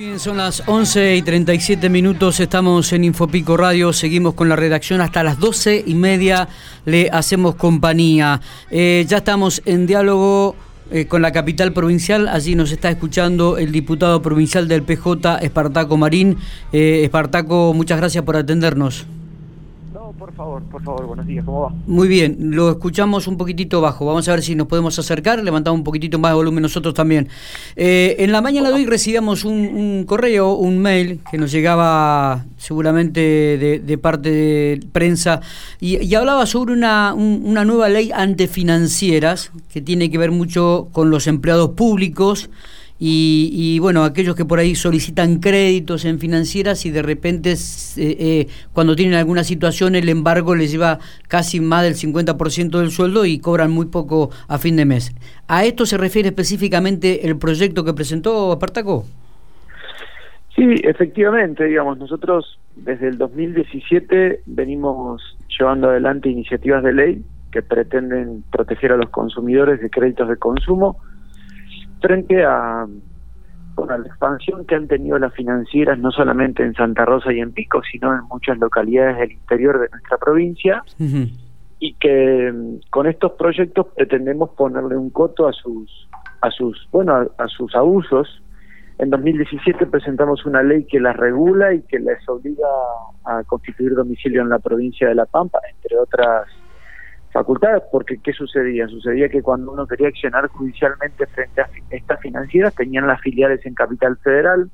Bien, son las 11 y 37 minutos, estamos en Infopico Radio, seguimos con la redacción hasta las 12 y media, le hacemos compañía. Eh, ya estamos en diálogo eh, con la capital provincial, allí nos está escuchando el diputado provincial del PJ, Espartaco Marín. Eh, Espartaco, muchas gracias por atendernos por favor, por favor, buenos días, ¿cómo va? Muy bien, lo escuchamos un poquitito bajo, vamos a ver si nos podemos acercar, levantamos un poquitito más de volumen nosotros también. Eh, en la mañana de hoy recibíamos un, correo, un mail que nos llegaba seguramente de, parte de prensa y, hablaba sobre una, una nueva ley antefinancieras que tiene que ver mucho con los empleados públicos y, bueno, aquellos que por ahí solicitan créditos en financieras y de repente eh, eh, cuando tienen alguna situación el embargo les lleva casi más del 50% del sueldo y cobran muy poco a fin de mes. ¿A esto se refiere específicamente el proyecto que presentó Apartaco? Sí, efectivamente, digamos, nosotros desde el 2017 venimos llevando adelante iniciativas de ley que pretenden proteger a los consumidores de créditos de consumo frente a, la expansión que han tenido las financieras, no solamente en Santa Rosa y en Pico, sino en muchas localidades del interior de nuestra provincia, y que mm, con estos proyectos pretendemos ponerle un coto a sus, a sus, bueno, a, sus abusos. En 2017 presentamos una ley que las regula y que les obliga a constituir domicilio en la provincia de La Pampa, entre otras facultades, porque ¿qué sucedía? Sucedía que cuando uno quería accionar judicialmente frente a estas financieras, tenían las filiales en Capital Federal,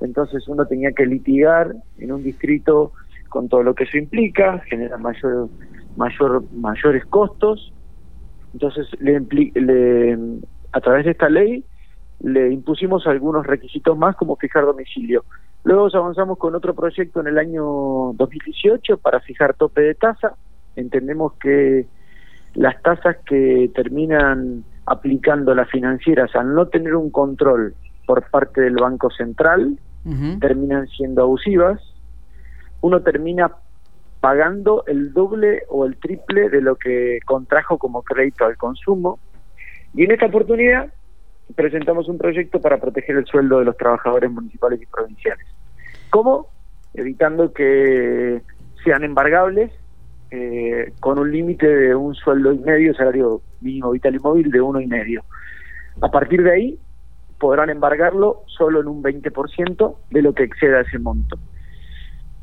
entonces uno tenía que litigar en un distrito con todo lo que eso implica, genera mayor, mayor, mayores costos, entonces le, le, a través de esta ley le impusimos algunos requisitos más como fijar domicilio. Luego avanzamos con otro proyecto en el año 2018 para fijar tope de tasa, entendemos que las tasas que terminan aplicando las financieras al no tener un control por parte del Banco Central terminan siendo abusivas. Uno termina pagando el doble o el triple de lo que contrajo como crédito al consumo. Y en esta oportunidad presentamos un proyecto para proteger el sueldo de los trabajadores municipales y provinciales. ¿Cómo? Evitando que sean embargables eh, con un límite de un sueldo y medio, salario mínimo vital y móvil de uno y medio. A partir de ahí podrán embargarlo solo en un 20% de lo que exceda ese monto.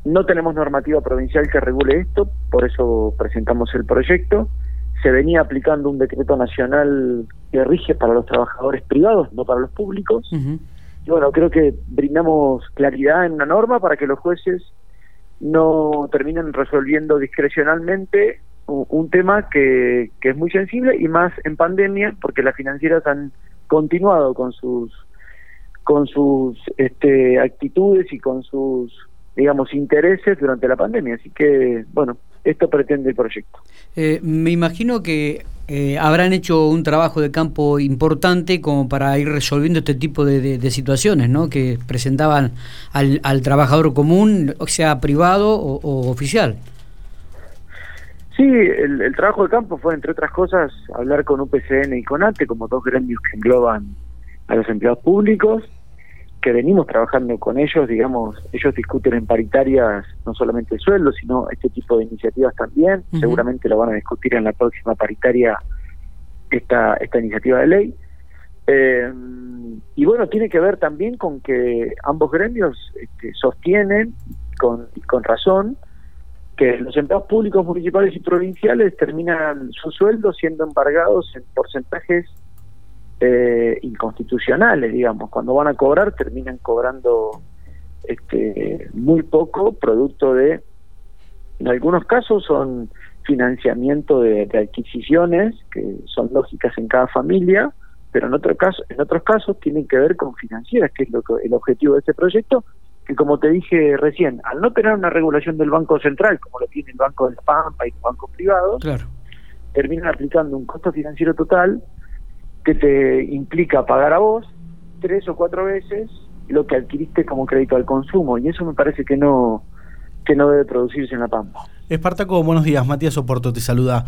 No tenemos normativa provincial que regule esto, por eso presentamos el proyecto. Se venía aplicando un decreto nacional que rige para los trabajadores privados, no para los públicos. Y bueno, creo que brindamos claridad en una norma para que los jueces no terminan resolviendo discrecionalmente un, tema que, que, es muy sensible y más en pandemia porque las financieras han continuado con sus con sus este, actitudes y con sus digamos intereses durante la pandemia. Así que bueno esto pretende el proyecto eh, me imagino que eh, habrán hecho un trabajo de campo importante como para ir resolviendo este tipo de, situaciones, ¿no? Que presentaban al, al trabajador común, o sea privado o, oficial. Sí, el, trabajo de campo fue, entre otras cosas, hablar con UPCN y con ATE, como dos gremios que engloban a los empleados públicos, que venimos trabajando con ellos, digamos, ellos discuten en paritarias no solamente el sueldo, sino este tipo de iniciativas también, seguramente lo van a discutir en la próxima paritaria esta, esta iniciativa de ley. Eh, y bueno, tiene que ver también con que ambos gremios este, sostienen, con, con razón, que los empleados públicos municipales y provinciales terminan su sueldo siendo embargados en porcentajes eh, inconstitucionales, digamos. Cuando van a cobrar, terminan cobrando este, muy poco, producto de, en algunos casos son financiamiento de, adquisiciones que son lógicas en cada familia, pero en otro caso, en otros casos tienen que ver con financieras, que es lo que, el objetivo de este proyecto, que como te dije recién, al no tener una regulación del Banco Central, como lo tiene el Banco del Pampa y los bancos privados, terminan aplicando un costo financiero total que te implica pagar a vos tres o cuatro veces lo que adquiriste como crédito al consumo y eso me parece que no que no debe producirse en la Pampa. Espartaco, buenos días. Matías Oporto te saluda.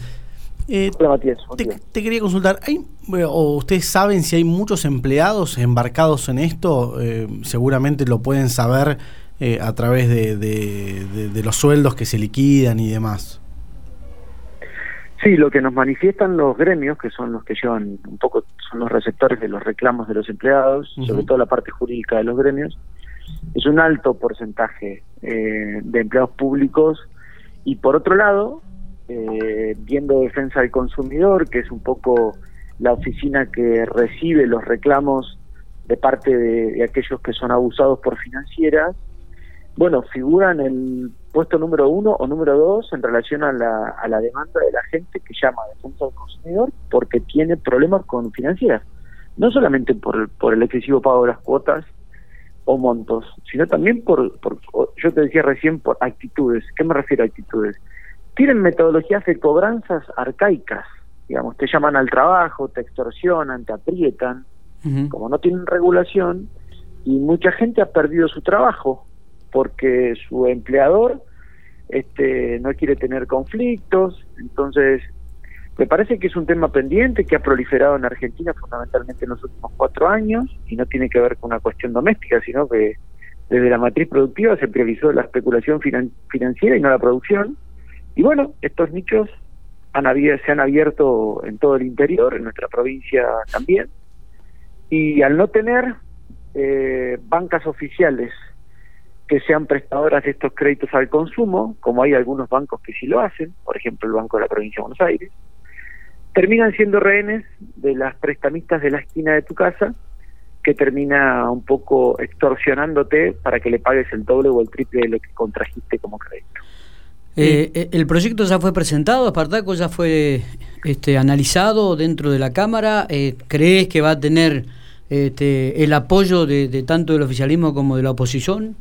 Eh, te, quería consultar, ¿hay, o ustedes saben si hay muchos empleados embarcados en esto? Eh, seguramente lo pueden saber eh, a través de, de, los sueldos que se liquidan y demás. Sí, lo que nos manifiestan los gremios, que son los que llevan un poco, son los receptores de los reclamos de los empleados, sobre todo la parte jurídica de los gremios, es un alto porcentaje de empleados públicos. Y por otro lado eh, viendo defensa del consumidor, que es un poco la oficina que recibe los reclamos de parte de, aquellos que son abusados por financieras, bueno, figuran el puesto número uno o número dos en relación a la, a la demanda de la gente que llama a defensa del consumidor porque tiene problemas con financieras. No solamente por, por el excesivo pago de las cuotas o montos, sino también por, por, yo te decía recién, por actitudes. ¿Qué me refiero a actitudes? tienen metodologías de cobranzas arcaicas, digamos, te llaman al trabajo, te extorsionan, te aprietan, como no tienen regulación, y mucha gente ha perdido su trabajo porque su empleador este, no quiere tener conflictos, entonces me parece que es un tema pendiente que ha proliferado en Argentina fundamentalmente en los últimos cuatro años y no tiene que ver con una cuestión doméstica, sino que desde la matriz productiva se priorizó la especulación financiera y no la producción. Y bueno, estos nichos han se han abierto en todo el interior, en nuestra provincia también, y al no tener eh, bancas oficiales que sean prestadoras de estos créditos al consumo, como hay algunos bancos que sí lo hacen, por ejemplo el Banco de la Provincia de Buenos Aires, terminan siendo rehenes de las prestamistas de la esquina de tu casa, que termina un poco extorsionándote para que le pagues el doble o el triple de lo que contrajiste como crédito. Eh, eh, ¿El proyecto ya fue presentado, Espartaco? ¿Ya fue este, analizado dentro de la Cámara? Eh, ¿Crees que va a tener este, el apoyo de, tanto del oficialismo como de la oposición?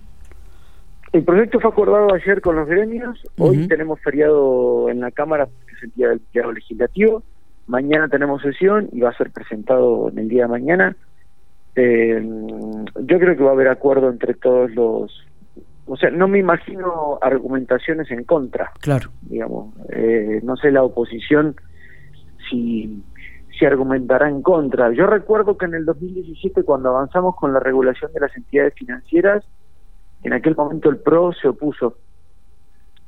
El proyecto fue acordado ayer con los gremios. Hoy tenemos feriado en la Cámara, que es el día del feriado legislativo. Mañana tenemos sesión y va a ser presentado en el día de mañana. yo creo que va a haber acuerdo entre todos los o sea, no me imagino argumentaciones en contra. Claro. Digamos, eh, no sé la oposición si, si argumentará en contra. Yo recuerdo que en el 2017, cuando avanzamos con la regulación de las entidades financieras, en aquel momento el PRO se opuso.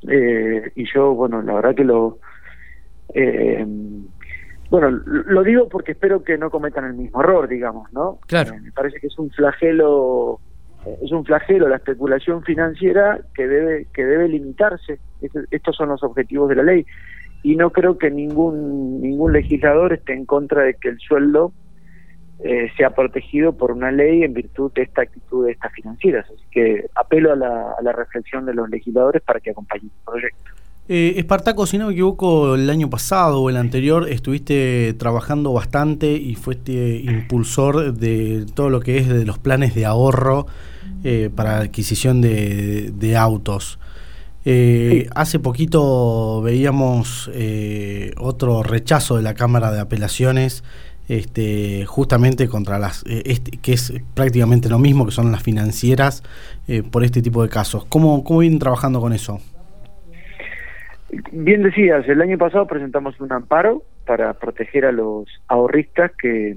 Eh, y yo, bueno, la verdad que lo... Eh, bueno, lo digo porque espero que no cometan el mismo error, digamos, ¿no? Claro. me parece que es un flagelo es un flagelo la especulación financiera que debe que debe limitarse. Estos son los objetivos de la ley y no creo que ningún ningún legislador esté en contra de que el sueldo eh, sea protegido por una ley en virtud de esta actitud de estas financieras. Así que apelo a la, a la reflexión de los legisladores para que acompañen el proyecto. Eh, Espartaco, si no me equivoco, el año pasado o el anterior estuviste trabajando bastante y fuiste impulsor de todo lo que es de los planes de ahorro eh, para adquisición de, autos. Eh, hace poquito veíamos eh, otro rechazo de la Cámara de Apelaciones este, justamente contra las, este, que es prácticamente lo mismo que son las financieras por este tipo de casos. ¿Cómo, ¿Cómo vienen trabajando con eso? Bien decías, el año pasado presentamos un amparo para proteger a los ahorristas que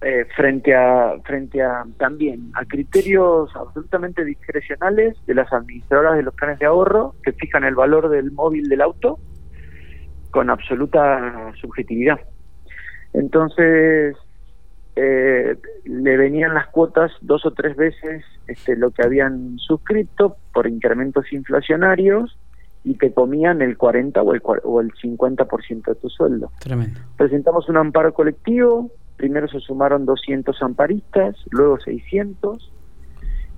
eh, frente a frente a también a criterios absolutamente discrecionales de las administradoras de los planes de ahorro que fijan el valor del móvil del auto con absoluta subjetividad. Entonces eh, le venían las cuotas dos o tres veces este, lo que habían suscrito por incrementos inflacionarios y te comían el 40 o el, o el 50% de tu sueldo. Tremendo. Presentamos un amparo colectivo, primero se sumaron 200 amparistas, luego 600,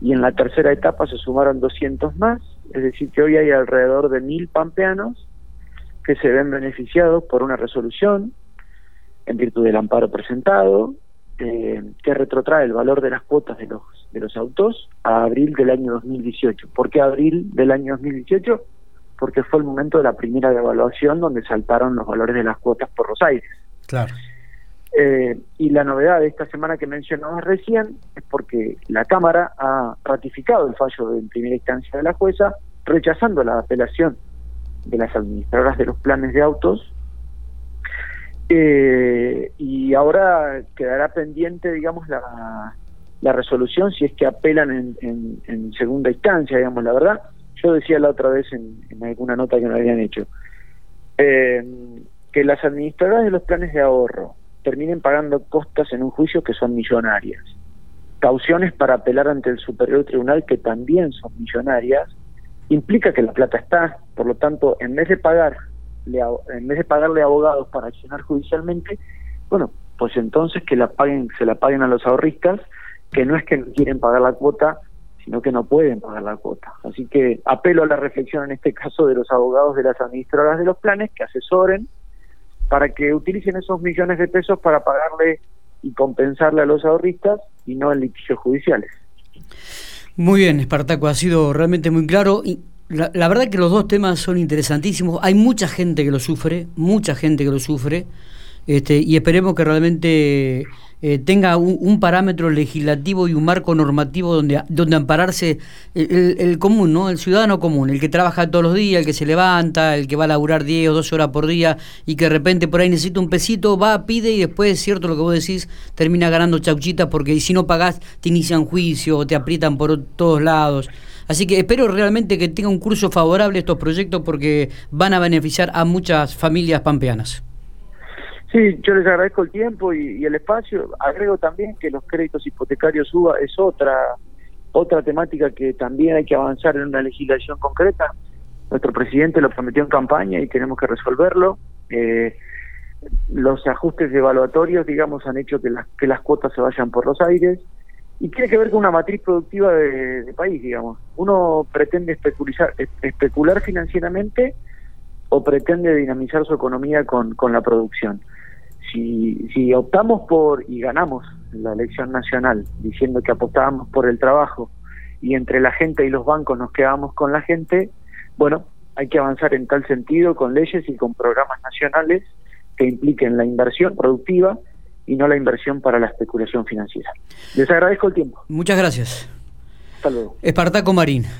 y en la tercera etapa se sumaron 200 más, es decir, que hoy hay alrededor de mil pampeanos que se ven beneficiados por una resolución en virtud del amparo presentado, eh, que retrotrae el valor de las cuotas de los, de los autos a abril del año 2018. ¿Por qué abril del año 2018? Porque fue el momento de la primera devaluación donde saltaron los valores de las cuotas por los aires. Claro. Eh, y la novedad de esta semana que mencionamos recién es porque la Cámara ha ratificado el fallo en primera instancia de la jueza, rechazando la apelación de las administradoras de los planes de autos. Eh, y ahora quedará pendiente, digamos, la, la resolución si es que apelan en, en, segunda instancia, digamos, la verdad. Yo decía la otra vez en, alguna nota que me habían hecho, eh, que las administradoras de los planes de ahorro terminen pagando costas en un juicio que son millonarias, cauciones para apelar ante el Superior Tribunal que también son millonarias, implica que la plata está, por lo tanto, en vez de pagar en vez de pagarle abogados para accionar judicialmente, bueno, pues entonces que la paguen, se la paguen a los ahorristas, que no es que no quieren pagar la cuota, sino que no pueden pagar la cuota. Así que apelo a la reflexión en este caso de los abogados de las administradoras de los planes que asesoren para que utilicen esos millones de pesos para pagarle y compensarle a los ahorristas y no en litigios judiciales. Muy bien, Espartaco, ha sido realmente muy claro. La, la, verdad que los dos temas son interesantísimos. Hay mucha gente que lo sufre, mucha gente que lo sufre. Este, y esperemos que realmente eh, tenga un, parámetro legislativo y un marco normativo donde, donde ampararse el, común, ¿no? el ciudadano común, el que trabaja todos los días, el que se levanta, el que va a laburar 10 o 12 horas por día y que de repente por ahí necesita un pesito, va, pide y después, es cierto lo que vos decís, termina ganando chauchitas porque si no pagás te inician juicio o te aprietan por todos lados. Así que espero realmente que tenga un curso favorable estos proyectos porque van a beneficiar a muchas familias pampeanas. Sí, yo les agradezco el tiempo y, el espacio. Agrego también que los créditos hipotecarios UBA es otra otra temática que también hay que avanzar en una legislación concreta. Nuestro presidente lo prometió en campaña y tenemos que resolverlo. Eh, los ajustes evaluatorios, digamos, han hecho que las, que las cuotas se vayan por los aires y tiene que ver con una matriz productiva de, país, digamos. Uno pretende especular, especular financieramente o pretende dinamizar su economía con, con la producción si, si optamos por y ganamos la elección nacional diciendo que apostábamos por el trabajo y entre la gente y los bancos nos quedábamos con la gente, bueno, hay que avanzar en tal sentido con leyes y con programas nacionales que impliquen la inversión productiva y no la inversión para la especulación financiera. Les agradezco el tiempo. Muchas gracias. Hasta luego. Espartaco Marín.